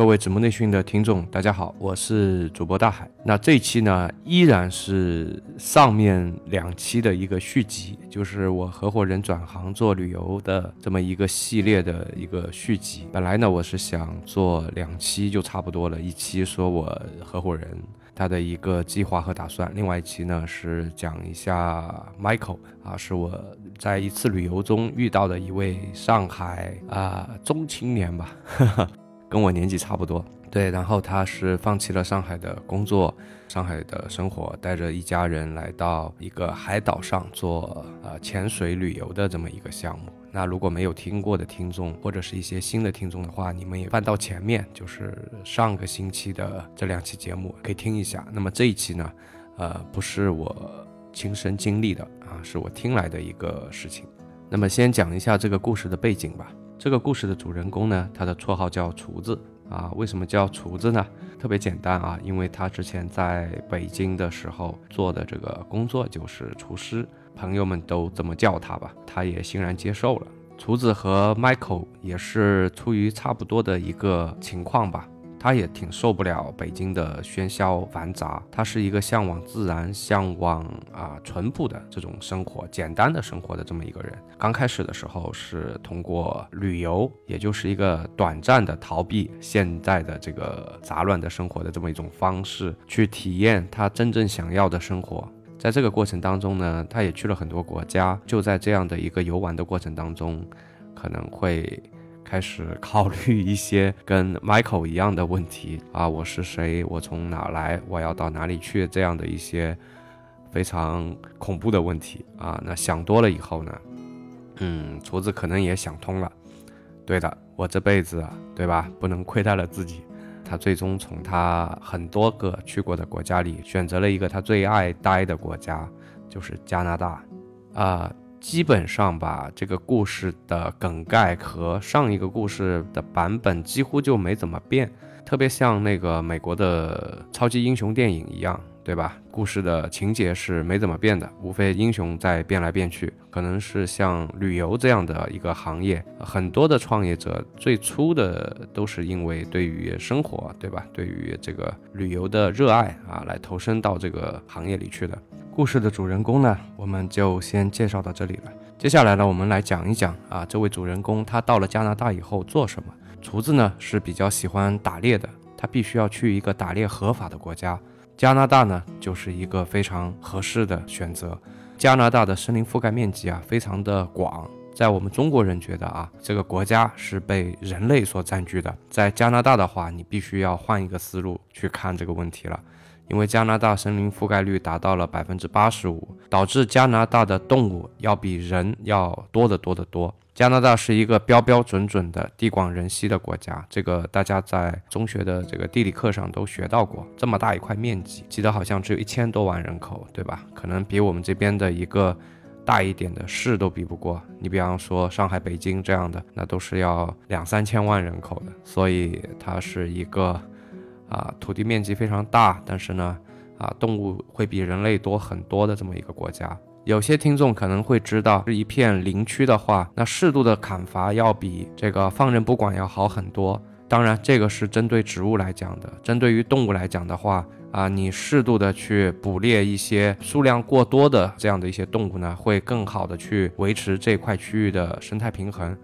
各位子木内训的听众，大家好，我是主播大海。那这一期呢，依然是上面两期的一个续集，就是我合伙人转行做旅游的这么一个系列的一个续集。本来呢，我是想做两期就差不多了，一期说我合伙人他的一个计划和打算，另外一期呢是讲一下 Michael 啊，是我在一次旅游中遇到的一位上海啊中青年吧。跟我年纪差不多，对，然后他是放弃了上海的工作，上海的生活，带着一家人来到一个海岛上做呃潜水旅游的这么一个项目。那如果没有听过的听众，或者是一些新的听众的话，你们也翻到前面，就是上个星期的这两期节目可以听一下。那么这一期呢，呃，不是我亲身经历的啊，是我听来的一个事情。那么先讲一下这个故事的背景吧。这个故事的主人公呢，他的绰号叫厨子啊。为什么叫厨子呢？特别简单啊，因为他之前在北京的时候做的这个工作就是厨师，朋友们都这么叫他吧，他也欣然接受了。厨子和 Michael 也是出于差不多的一个情况吧。他也挺受不了北京的喧嚣繁杂，他是一个向往自然、向往啊淳朴的这种生活、简单的生活的这么一个人。刚开始的时候是通过旅游，也就是一个短暂的逃避现在的这个杂乱的生活的这么一种方式，去体验他真正想要的生活。在这个过程当中呢，他也去了很多国家。就在这样的一个游玩的过程当中，可能会。开始考虑一些跟 Michael 一样的问题啊，我是谁？我从哪来？我要到哪里去？这样的一些非常恐怖的问题啊。那想多了以后呢，嗯，厨子可能也想通了。对的，我这辈子啊，对吧？不能亏待了自己。他最终从他很多个去过的国家里，选择了一个他最爱待的国家，就是加拿大啊。基本上吧，这个故事的梗概和上一个故事的版本几乎就没怎么变，特别像那个美国的超级英雄电影一样，对吧？故事的情节是没怎么变的，无非英雄在变来变去。可能是像旅游这样的一个行业，很多的创业者最初的都是因为对于生活，对吧？对于这个旅游的热爱啊，来投身到这个行业里去的。故事的主人公呢，我们就先介绍到这里了。接下来呢，我们来讲一讲啊，这位主人公他到了加拿大以后做什么？厨子呢是比较喜欢打猎的，他必须要去一个打猎合法的国家。加拿大呢就是一个非常合适的选择。加拿大的森林覆盖面积啊非常的广，在我们中国人觉得啊，这个国家是被人类所占据的。在加拿大的话，你必须要换一个思路去看这个问题了。因为加拿大森林覆盖率达到了百分之八十五，导致加拿大的动物要比人要多得多得多。加拿大是一个标标准准的地广人稀的国家，这个大家在中学的这个地理课上都学到过。这么大一块面积，记得好像只有一千多万人口，对吧？可能比我们这边的一个大一点的市都比不过。你比方说上海、北京这样的，那都是要两三千万人口的，所以它是一个。啊，土地面积非常大，但是呢，啊，动物会比人类多很多的这么一个国家。有些听众可能会知道，是一片林区的话，那适度的砍伐要比这个放任不管要好很多。当然，这个是针对植物来讲的。针对于动物来讲的话，啊，你适度的去捕猎一些数量过多的这样的一些动物呢，会更好的去维持这块区域的生态平衡。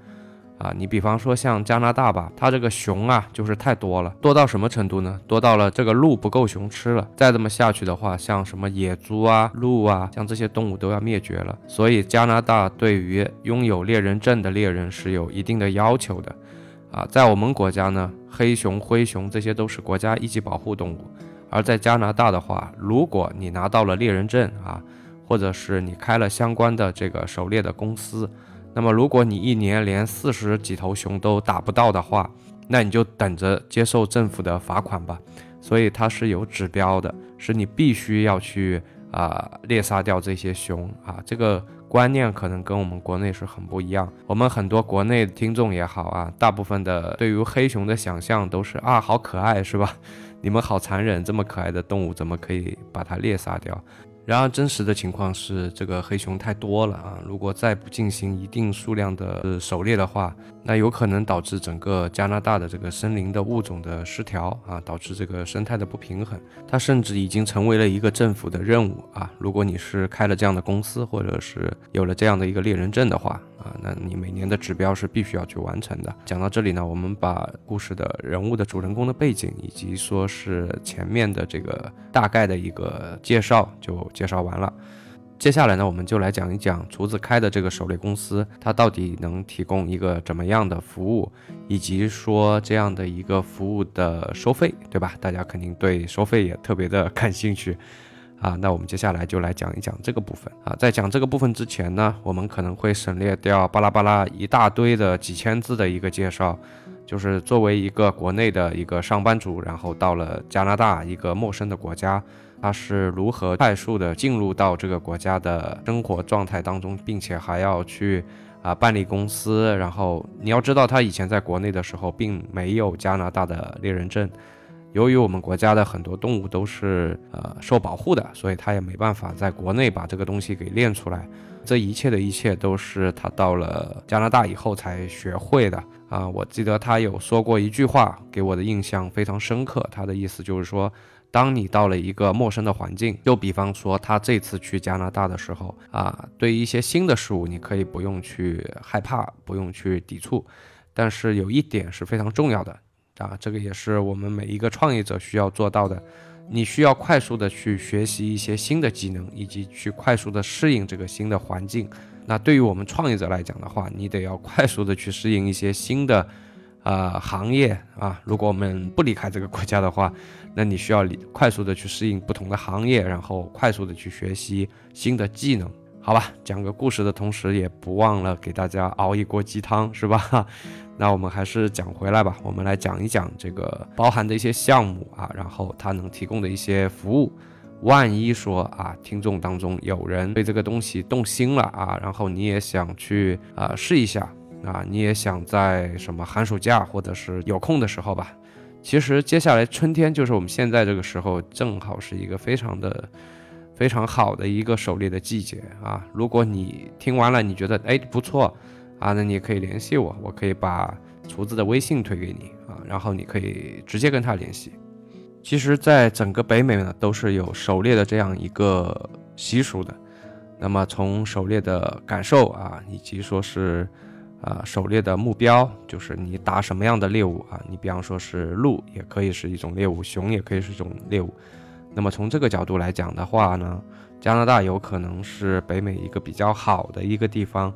啊，你比方说像加拿大吧，它这个熊啊，就是太多了，多到什么程度呢？多到了这个鹿不够熊吃了，再这么下去的话，像什么野猪啊、鹿啊，像这些动物都要灭绝了。所以加拿大对于拥有猎人证的猎人是有一定的要求的。啊，在我们国家呢，黑熊、灰熊这些都是国家一级保护动物，而在加拿大的话，如果你拿到了猎人证啊，或者是你开了相关的这个狩猎的公司。那么，如果你一年连四十几头熊都打不到的话，那你就等着接受政府的罚款吧。所以它是有指标的，是你必须要去啊猎杀掉这些熊啊。这个观念可能跟我们国内是很不一样。我们很多国内听众也好啊，大部分的对于黑熊的想象都是啊，好可爱是吧？你们好残忍，这么可爱的动物怎么可以把它猎杀掉？然而，真实的情况是，这个黑熊太多了啊！如果再不进行一定数量的狩猎的话，那有可能导致整个加拿大的这个森林的物种的失调啊，导致这个生态的不平衡。它甚至已经成为了一个政府的任务啊！如果你是开了这样的公司，或者是有了这样的一个猎人证的话啊，那你每年的指标是必须要去完成的。讲到这里呢，我们把故事的人物的主人公的背景，以及说是前面的这个大概的一个介绍就介绍完了。接下来呢，我们就来讲一讲厨子开的这个狩猎公司，它到底能提供一个怎么样的服务，以及说这样的一个服务的收费，对吧？大家肯定对收费也特别的感兴趣啊。那我们接下来就来讲一讲这个部分啊。在讲这个部分之前呢，我们可能会省略掉巴拉巴拉一大堆的几千字的一个介绍，就是作为一个国内的一个上班族，然后到了加拿大一个陌生的国家。他是如何快速的进入到这个国家的生活状态当中，并且还要去啊办理公司。然后你要知道，他以前在国内的时候并没有加拿大的猎人证。由于我们国家的很多动物都是呃受保护的，所以他也没办法在国内把这个东西给练出来。这一切的一切都是他到了加拿大以后才学会的啊！我记得他有说过一句话，给我的印象非常深刻。他的意思就是说。当你到了一个陌生的环境，就比方说他这次去加拿大的时候啊，对于一些新的事物，你可以不用去害怕，不用去抵触，但是有一点是非常重要的啊，这个也是我们每一个创业者需要做到的，你需要快速的去学习一些新的技能，以及去快速的适应这个新的环境。那对于我们创业者来讲的话，你得要快速的去适应一些新的。呃，行业啊，如果我们不离开这个国家的话，那你需要快速的去适应不同的行业，然后快速的去学习新的技能，好吧？讲个故事的同时，也不忘了给大家熬一锅鸡汤，是吧？那我们还是讲回来吧，我们来讲一讲这个包含的一些项目啊，然后它能提供的一些服务。万一说啊，听众当中有人对这个东西动心了啊，然后你也想去啊试一下。啊，你也想在什么寒暑假或者是有空的时候吧？其实接下来春天就是我们现在这个时候，正好是一个非常的非常好的一个狩猎的季节啊。如果你听完了，你觉得哎不错啊，那你也可以联系我，我可以把厨子的微信推给你啊，然后你可以直接跟他联系。其实，在整个北美呢，都是有狩猎的这样一个习俗的。那么从狩猎的感受啊，以及说是。啊，狩猎的目标就是你打什么样的猎物啊？你比方说是鹿，也可以是一种猎物；熊也可以是一种猎物。那么从这个角度来讲的话呢，加拿大有可能是北美一个比较好的一个地方。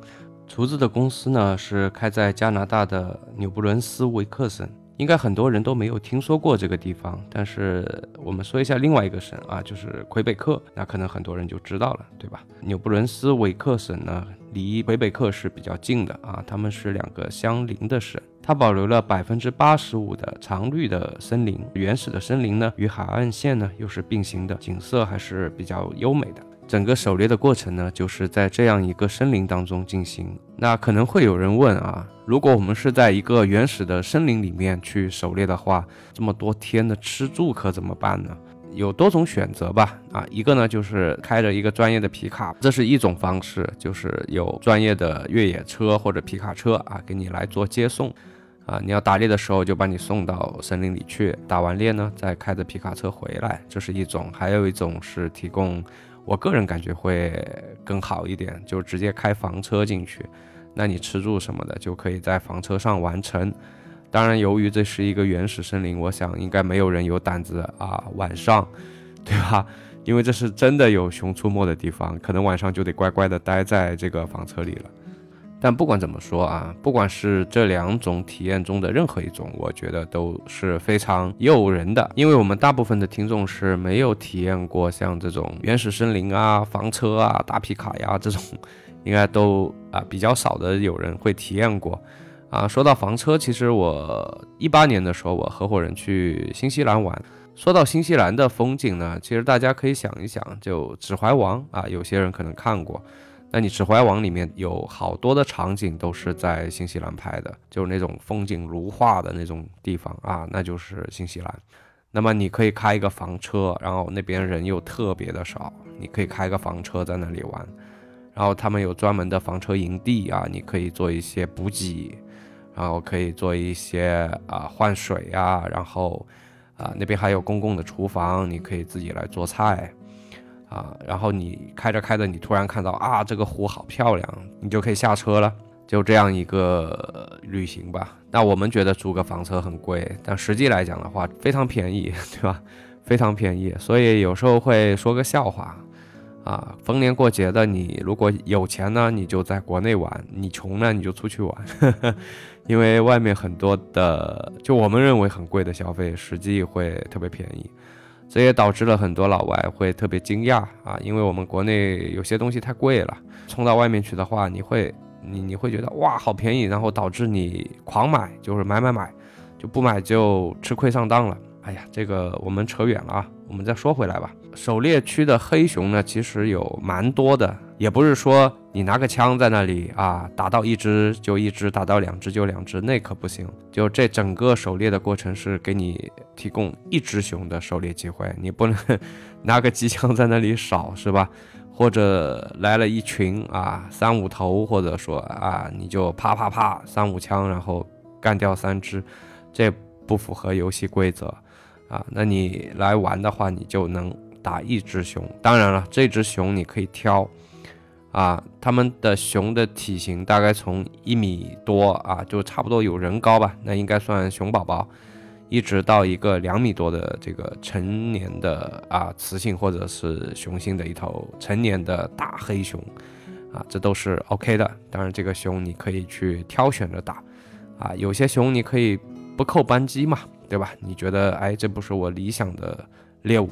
厨子的公司呢是开在加拿大的纽布伦斯维克省。应该很多人都没有听说过这个地方，但是我们说一下另外一个省啊，就是魁北克，那可能很多人就知道了，对吧？纽布伦斯韦克省呢，离魁北克是比较近的啊，他们是两个相邻的省，它保留了百分之八十五的常绿的森林，原始的森林呢与海岸线呢又是并行的，景色还是比较优美的。整个狩猎的过程呢，就是在这样一个森林当中进行。那可能会有人问啊，如果我们是在一个原始的森林里面去狩猎的话，这么多天的吃住可怎么办呢？有多种选择吧。啊，一个呢就是开着一个专业的皮卡，这是一种方式，就是有专业的越野车或者皮卡车啊，给你来做接送。啊，你要打猎的时候就把你送到森林里去，打完猎呢再开着皮卡车回来，这是一种。还有一种是提供。我个人感觉会更好一点，就直接开房车进去，那你吃住什么的就可以在房车上完成。当然，由于这是一个原始森林，我想应该没有人有胆子啊晚上，对吧？因为这是真的有熊出没的地方，可能晚上就得乖乖的待在这个房车里了。但不管怎么说啊，不管是这两种体验中的任何一种，我觉得都是非常诱人的。因为我们大部分的听众是没有体验过像这种原始森林啊、房车啊、大皮卡呀这种，应该都啊比较少的有人会体验过。啊，说到房车，其实我一八年的时候，我合伙人去新西兰玩。说到新西兰的风景呢，其实大家可以想一想，就《指环王》啊，有些人可能看过。那你《指环王》里面有好多的场景都是在新西兰拍的，就是那种风景如画的那种地方啊，那就是新西兰。那么你可以开一个房车，然后那边人又特别的少，你可以开个房车在那里玩。然后他们有专门的房车营地啊，你可以做一些补给，然后可以做一些啊换水呀，然后啊那边还有公共的厨房，你可以自己来做菜。啊，然后你开着开着，你突然看到啊，这个湖好漂亮，你就可以下车了，就这样一个旅行吧。那我们觉得租个房车很贵，但实际来讲的话非常便宜，对吧？非常便宜，所以有时候会说个笑话，啊，逢年过节的，你如果有钱呢，你就在国内玩；你穷呢，你就出去玩，因为外面很多的，就我们认为很贵的消费，实际会特别便宜。这也导致了很多老外会特别惊讶啊，因为我们国内有些东西太贵了，冲到外面去的话，你会你你会觉得哇好便宜，然后导致你狂买，就是买买买，就不买就吃亏上当了。哎呀，这个我们扯远了啊，我们再说回来吧。狩猎区的黑熊呢，其实有蛮多的。也不是说你拿个枪在那里啊，打到一只就一只，打到两只就两只，那可不行。就这整个狩猎的过程是给你提供一只熊的狩猎机会，你不能拿个机枪在那里扫，是吧？或者来了一群啊，三五头，或者说啊，你就啪啪啪三五枪，然后干掉三只，这不符合游戏规则啊。那你来玩的话，你就能打一只熊。当然了，这只熊你可以挑。啊，他们的熊的体型大概从一米多啊，就差不多有人高吧，那应该算熊宝宝，一直到一个两米多的这个成年的啊雌性或者是雄性的一头成年的大黑熊，啊，这都是 OK 的。当然，这个熊你可以去挑选着打，啊，有些熊你可以不扣扳机嘛，对吧？你觉得哎，这不是我理想的猎物。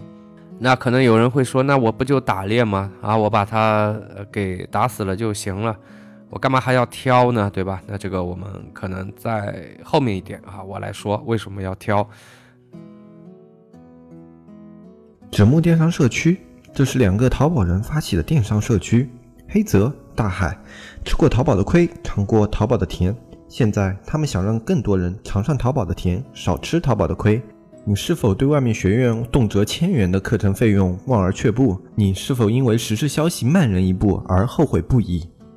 那可能有人会说，那我不就打猎吗？啊，我把它给打死了就行了，我干嘛还要挑呢？对吧？那这个我们可能在后面一点啊，我来说为什么要挑。纸木电商社区，这是两个淘宝人发起的电商社区。黑泽大海吃过淘宝的亏，尝过淘宝的甜，现在他们想让更多人尝上淘宝的甜，少吃淘宝的亏。你是否对外面学院动辄千元的课程费用望而却步？你是否因为时事消息慢人一步而后悔不已？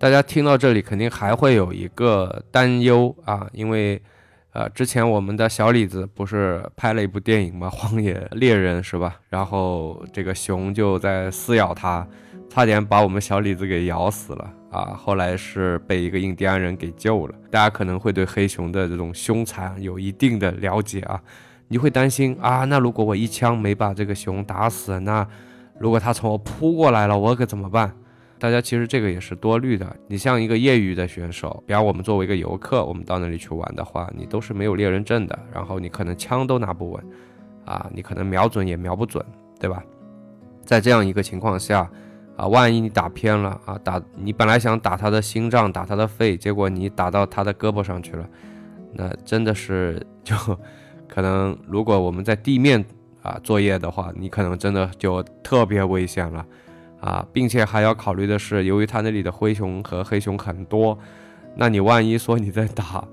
大家听到这里，肯定还会有一个担忧啊，因为，呃，之前我们的小李子不是拍了一部电影吗？《荒野猎人》是吧？然后这个熊就在撕咬他，差点把我们小李子给咬死了啊！后来是被一个印第安人给救了。大家可能会对黑熊的这种凶残有一定的了解啊，你会担心啊，那如果我一枪没把这个熊打死，那如果他从我扑过来了，我可怎么办？大家其实这个也是多虑的。你像一个业余的选手，比方我们作为一个游客，我们到那里去玩的话，你都是没有猎人证的，然后你可能枪都拿不稳，啊，你可能瞄准也瞄不准，对吧？在这样一个情况下，啊，万一你打偏了啊，打你本来想打他的心脏，打他的肺，结果你打到他的胳膊上去了，那真的是就 可能，如果我们在地面啊作业的话，你可能真的就特别危险了。啊，并且还要考虑的是，由于它那里的灰熊和黑熊很多，那你万一说你在打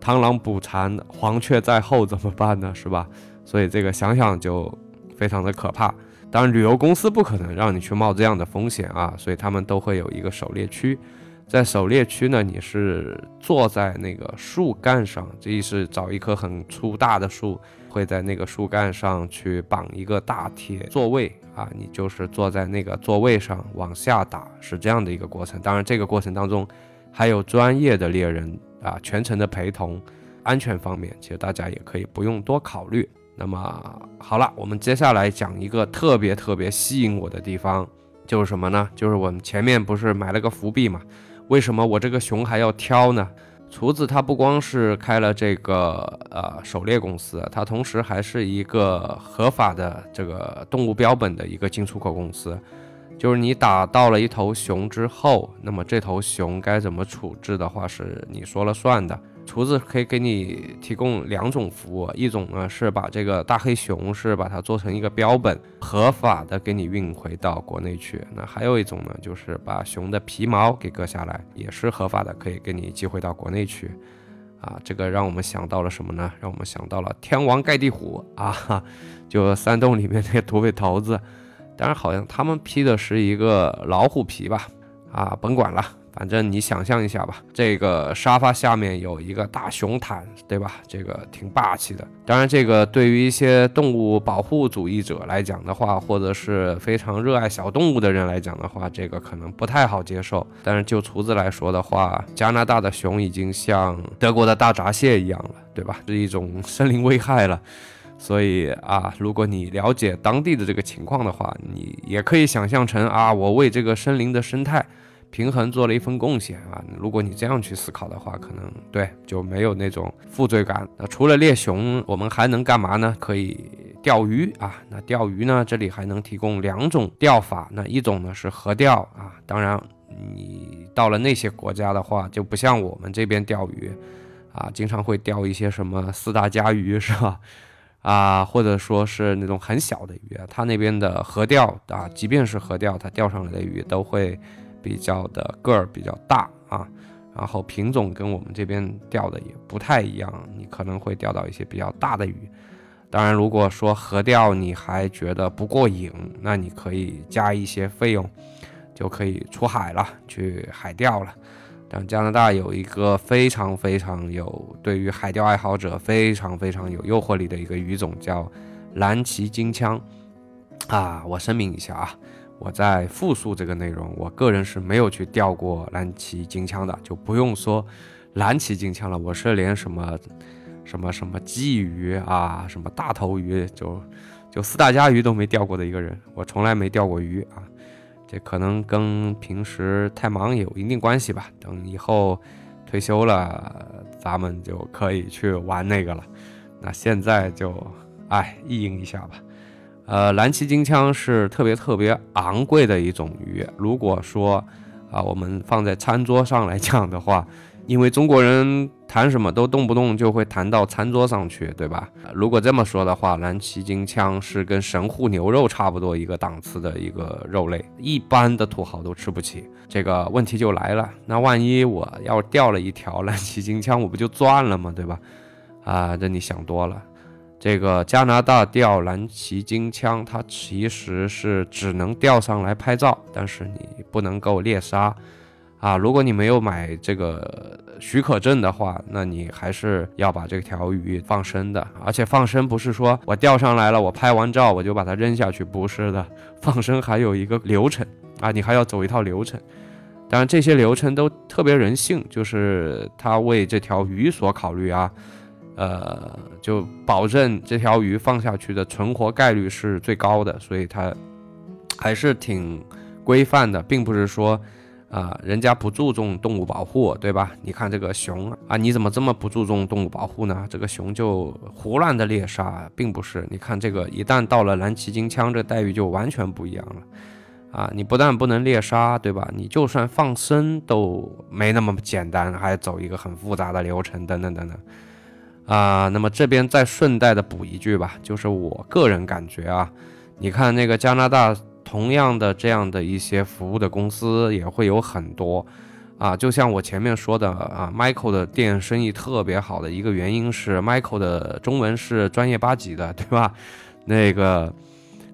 螳螂捕蝉，黄雀在后怎么办呢？是吧？所以这个想想就非常的可怕。当然，旅游公司不可能让你去冒这样的风险啊，所以他们都会有一个狩猎区。在狩猎区呢，你是坐在那个树干上，这是找一棵很粗大的树，会在那个树干上去绑一个大铁座位啊，你就是坐在那个座位上往下打，是这样的一个过程。当然，这个过程当中还有专业的猎人啊，全程的陪同，安全方面其实大家也可以不用多考虑。那么好了，我们接下来讲一个特别特别吸引我的地方，就是什么呢？就是我们前面不是埋了个伏笔嘛？为什么我这个熊还要挑呢？厨子他不光是开了这个呃狩猎公司，他同时还是一个合法的这个动物标本的一个进出口公司。就是你打到了一头熊之后，那么这头熊该怎么处置的话，是你说了算的。厨子可以给你提供两种服务，一种呢是把这个大黑熊是把它做成一个标本，合法的给你运回到国内去。那还有一种呢，就是把熊的皮毛给割下来，也是合法的，可以给你寄回到国内去。啊，这个让我们想到了什么呢？让我们想到了天王盖地虎啊，就山洞里面那个土匪头子。当然，好像他们披的是一个老虎皮吧？啊，甭管了。反正你想象一下吧，这个沙发下面有一个大熊毯，对吧？这个挺霸气的。当然，这个对于一些动物保护主义者来讲的话，或者是非常热爱小动物的人来讲的话，这个可能不太好接受。但是就厨子来说的话，加拿大的熊已经像德国的大闸蟹一样了，对吧？是一种森林危害了。所以啊，如果你了解当地的这个情况的话，你也可以想象成啊，我为这个森林的生态。平衡做了一份贡献啊！如果你这样去思考的话，可能对就没有那种负罪感。那除了猎熊，我们还能干嘛呢？可以钓鱼啊！那钓鱼呢？这里还能提供两种钓法。那一种呢是河钓啊，当然你到了那些国家的话，就不像我们这边钓鱼啊，经常会钓一些什么四大家鱼是吧？啊，或者说是那种很小的鱼，它那边的河钓啊，即便是河钓，它钓上来的鱼都会。比较的个儿比较大啊，然后品种跟我们这边钓的也不太一样，你可能会钓到一些比较大的鱼。当然，如果说河钓你还觉得不过瘾，那你可以加一些费用，就可以出海了，去海钓了。但加拿大有一个非常非常有对于海钓爱好者非常非常有诱惑力的一个鱼种，叫蓝鳍金枪啊。我声明一下啊。我在复述这个内容，我个人是没有去钓过蓝鳍金枪的，就不用说蓝鳍金枪了，我是连什么什么什么鲫鱼啊，什么大头鱼，就就四大家鱼都没钓过的一个人，我从来没钓过鱼啊，这可能跟平时太忙有一定关系吧。等以后退休了，咱们就可以去玩那个了。那现在就哎意淫一下吧。呃，蓝鳍金枪是特别特别昂贵的一种鱼。如果说啊，我们放在餐桌上来讲的话，因为中国人谈什么都动不动就会谈到餐桌上去，对吧？如果这么说的话，蓝鳍金枪是跟神户牛肉差不多一个档次的一个肉类，一般的土豪都吃不起。这个问题就来了，那万一我要钓了一条蓝鳍金枪，我不就赚了吗？对吧？啊，这你想多了。这个加拿大钓蓝鳍金枪，它其实是只能钓上来拍照，但是你不能够猎杀，啊，如果你没有买这个许可证的话，那你还是要把这条鱼放生的。而且放生不是说我钓上来了，我拍完照我就把它扔下去，不是的，放生还有一个流程啊，你还要走一套流程。当然这些流程都特别人性，就是他为这条鱼所考虑啊。呃，就保证这条鱼放下去的存活概率是最高的，所以它还是挺规范的，并不是说啊，人家不注重动物保护，对吧？你看这个熊啊，你怎么这么不注重动物保护呢？这个熊就胡乱的猎杀，并不是。你看这个，一旦到了蓝鳍金枪，这待遇就完全不一样了啊！你不但不能猎杀，对吧？你就算放生都没那么简单，还走一个很复杂的流程，等等等等。啊，那么这边再顺带的补一句吧，就是我个人感觉啊，你看那个加拿大同样的这样的一些服务的公司也会有很多，啊，就像我前面说的啊，Michael 的店生意特别好的一个原因是 Michael 的中文是专业八级的，对吧？那个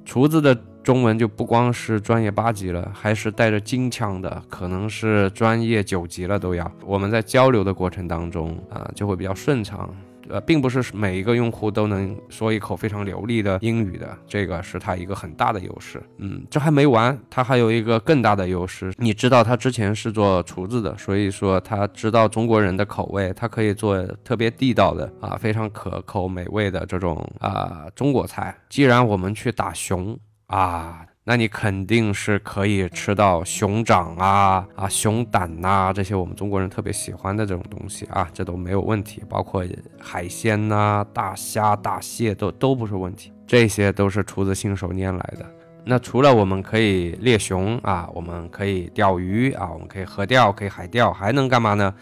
厨子的中文就不光是专业八级了，还是带着金腔的，可能是专业九级了都要。我们在交流的过程当中啊，就会比较顺畅。呃，并不是每一个用户都能说一口非常流利的英语的，这个是他一个很大的优势。嗯，这还没完，他还有一个更大的优势。你知道他之前是做厨子的，所以说他知道中国人的口味，他可以做特别地道的啊，非常可口美味的这种啊中国菜。既然我们去打熊啊。那你肯定是可以吃到熊掌啊啊熊胆呐这些我们中国人特别喜欢的这种东西啊，这都没有问题。包括海鲜呐，大虾、大蟹都都不是问题，这些都是厨子信手拈来的。那除了我们可以猎熊啊，我们可以钓鱼啊，我们可以河钓，可以海钓，还能干嘛呢？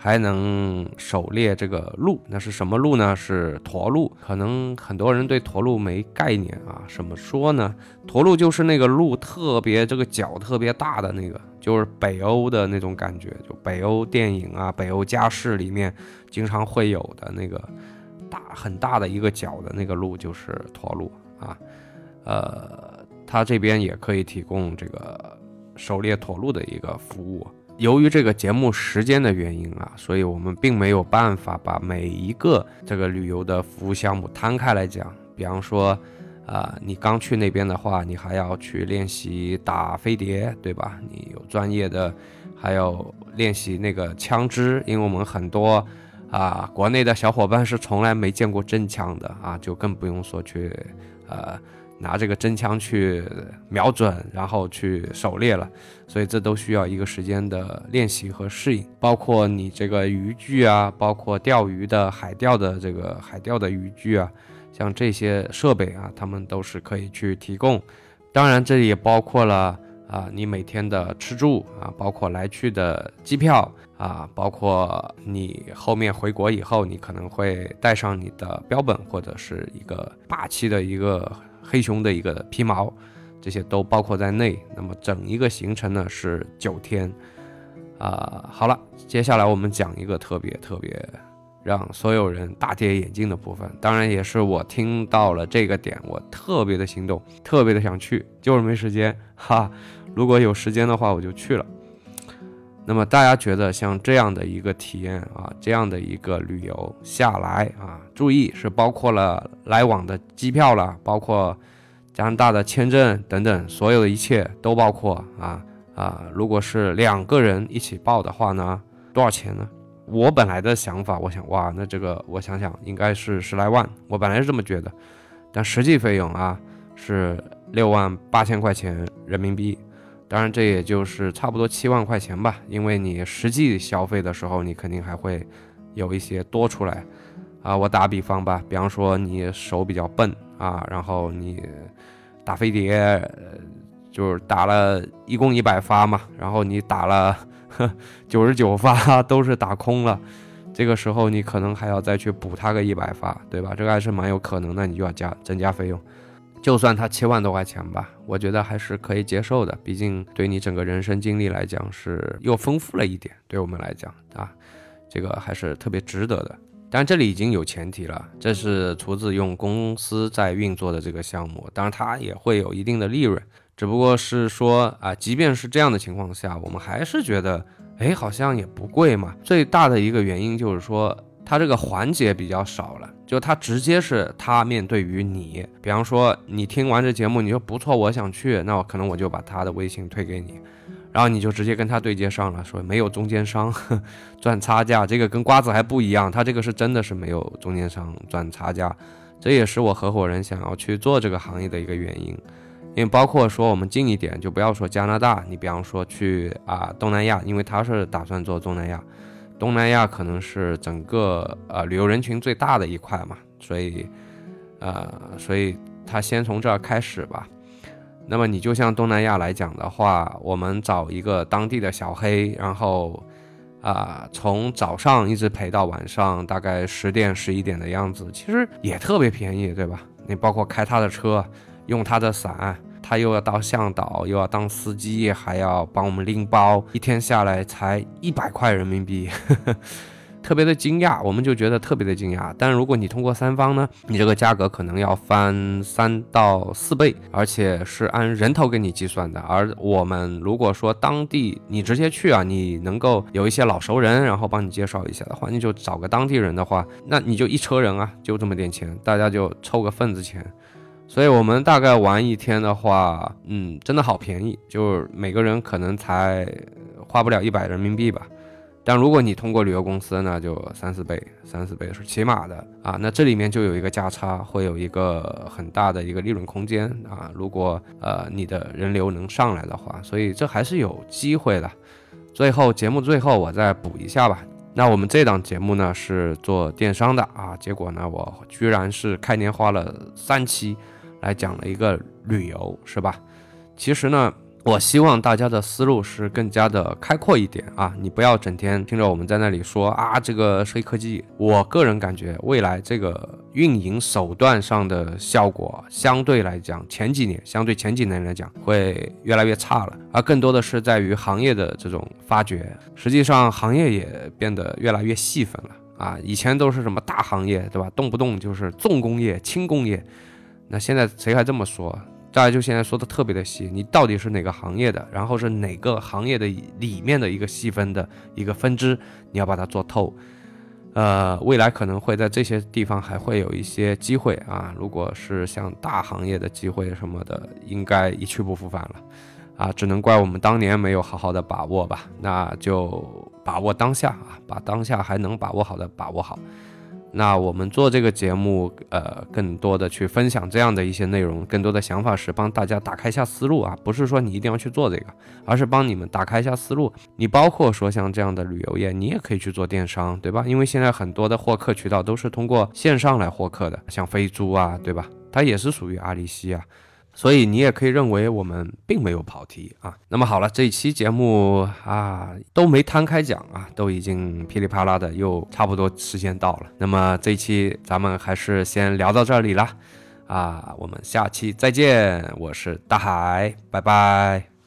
还能狩猎这个鹿，那是什么鹿呢？是驼鹿。可能很多人对驼鹿没概念啊。怎么说呢？驼鹿就是那个鹿特别这个脚特别大的那个，就是北欧的那种感觉，就北欧电影啊、北欧家世里面经常会有的那个大很大的一个角的那个鹿，就是驼鹿啊。呃，它这边也可以提供这个狩猎驼鹿的一个服务。由于这个节目时间的原因啊，所以我们并没有办法把每一个这个旅游的服务项目摊开来讲。比方说，啊，你刚去那边的话，你还要去练习打飞碟，对吧？你有专业的，还有练习那个枪支，因为我们很多啊，国内的小伙伴是从来没见过真枪的啊，就更不用说去，呃。拿这个真枪去瞄准，然后去狩猎了，所以这都需要一个时间的练习和适应。包括你这个渔具啊，包括钓鱼的海钓的这个海钓的渔具啊，像这些设备啊，他们都是可以去提供。当然，这也包括了啊，你每天的吃住啊，包括来去的机票啊，包括你后面回国以后，你可能会带上你的标本或者是一个霸气的一个。黑熊的一个皮毛，这些都包括在内。那么整一个行程呢是九天，啊，好了，接下来我们讲一个特别特别让所有人大跌眼镜的部分。当然也是我听到了这个点，我特别的心动，特别的想去，就是没时间哈。如果有时间的话，我就去了。那么大家觉得像这样的一个体验啊，这样的一个旅游下来啊，注意是包括了来往的机票了，包括加拿大的签证等等，所有的一切都包括啊啊。如果是两个人一起报的话呢，多少钱呢？我本来的想法，我想哇，那这个我想想应该是十来万，我本来是这么觉得，但实际费用啊是六万八千块钱人民币。当然，这也就是差不多七万块钱吧，因为你实际消费的时候，你肯定还会有一些多出来啊。我打比方吧，比方说你手比较笨啊，然后你打飞碟，就是打了一共一百发嘛，然后你打了 九十九发都是打空了，这个时候你可能还要再去补它个一百发，对吧？这个还是蛮有可能的，你就要加增加费用。就算他七万多块钱吧，我觉得还是可以接受的。毕竟对你整个人生经历来讲是又丰富了一点，对我们来讲啊，这个还是特别值得的。当然这里已经有前提了，这是厨子用公司在运作的这个项目，当然它也会有一定的利润，只不过是说啊，即便是这样的情况下，我们还是觉得，哎，好像也不贵嘛。最大的一个原因就是说。他这个环节比较少了，就他直接是他面对于你，比方说你听完这节目，你说不错，我想去，那我可能我就把他的微信推给你，然后你就直接跟他对接上了，说没有中间商。赚差价，这个跟瓜子还不一样，他这个是真的是没有中间商赚差价，这也是我合伙人想要去做这个行业的一个原因，因为包括说我们近一点，就不要说加拿大，你比方说去啊东南亚，因为他是打算做东南亚。东南亚可能是整个呃旅游人群最大的一块嘛，所以，呃，所以他先从这儿开始吧。那么你就像东南亚来讲的话，我们找一个当地的小黑，然后啊从早上一直陪到晚上，大概十点十一点的样子，其实也特别便宜，对吧？你包括开他的车，用他的伞。他又要当向导，又要当司机，还要帮我们拎包，一天下来才一百块人民币，特别的惊讶，我们就觉得特别的惊讶。但如果你通过三方呢，你这个价格可能要翻三到四倍，而且是按人头给你计算的。而我们如果说当地你直接去啊，你能够有一些老熟人，然后帮你介绍一下的话，你就找个当地人的话，那你就一车人啊，就这么点钱，大家就凑个份子钱。所以我们大概玩一天的话，嗯，真的好便宜，就是每个人可能才花不了一百人民币吧。但如果你通过旅游公司，那就三四倍，三四倍是起码的啊。那这里面就有一个价差，会有一个很大的一个利润空间啊。如果呃你的人流能上来的话，所以这还是有机会的。最后节目最后我再补一下吧。那我们这档节目呢是做电商的啊，结果呢我居然是开年花了三期来讲了一个旅游，是吧？其实呢。我希望大家的思路是更加的开阔一点啊！你不要整天听着我们在那里说啊，这个黑科技。我个人感觉，未来这个运营手段上的效果，相对来讲，前几年相对前几年来讲，会越来越差了。而更多的是在于行业的这种发掘。实际上，行业也变得越来越细分了啊！以前都是什么大行业，对吧？动不动就是重工业、轻工业。那现在谁还这么说？大家就现在说的特别的细，你到底是哪个行业的，然后是哪个行业的里面的一个细分的一个分支，你要把它做透。呃，未来可能会在这些地方还会有一些机会啊。如果是像大行业的机会什么的，应该一去不复返了啊。只能怪我们当年没有好好的把握吧。那就把握当下啊，把当下还能把握好的把握好。那我们做这个节目，呃，更多的去分享这样的一些内容，更多的想法是帮大家打开一下思路啊，不是说你一定要去做这个，而是帮你们打开一下思路。你包括说像这样的旅游业，你也可以去做电商，对吧？因为现在很多的获客渠道都是通过线上来获客的，像飞猪啊，对吧？它也是属于阿里系啊。所以你也可以认为我们并没有跑题啊。那么好了，这一期节目啊都没摊开讲啊，都已经噼里啪啦的又差不多时间到了。那么这一期咱们还是先聊到这里啦啊，我们下期再见。我是大海，拜拜。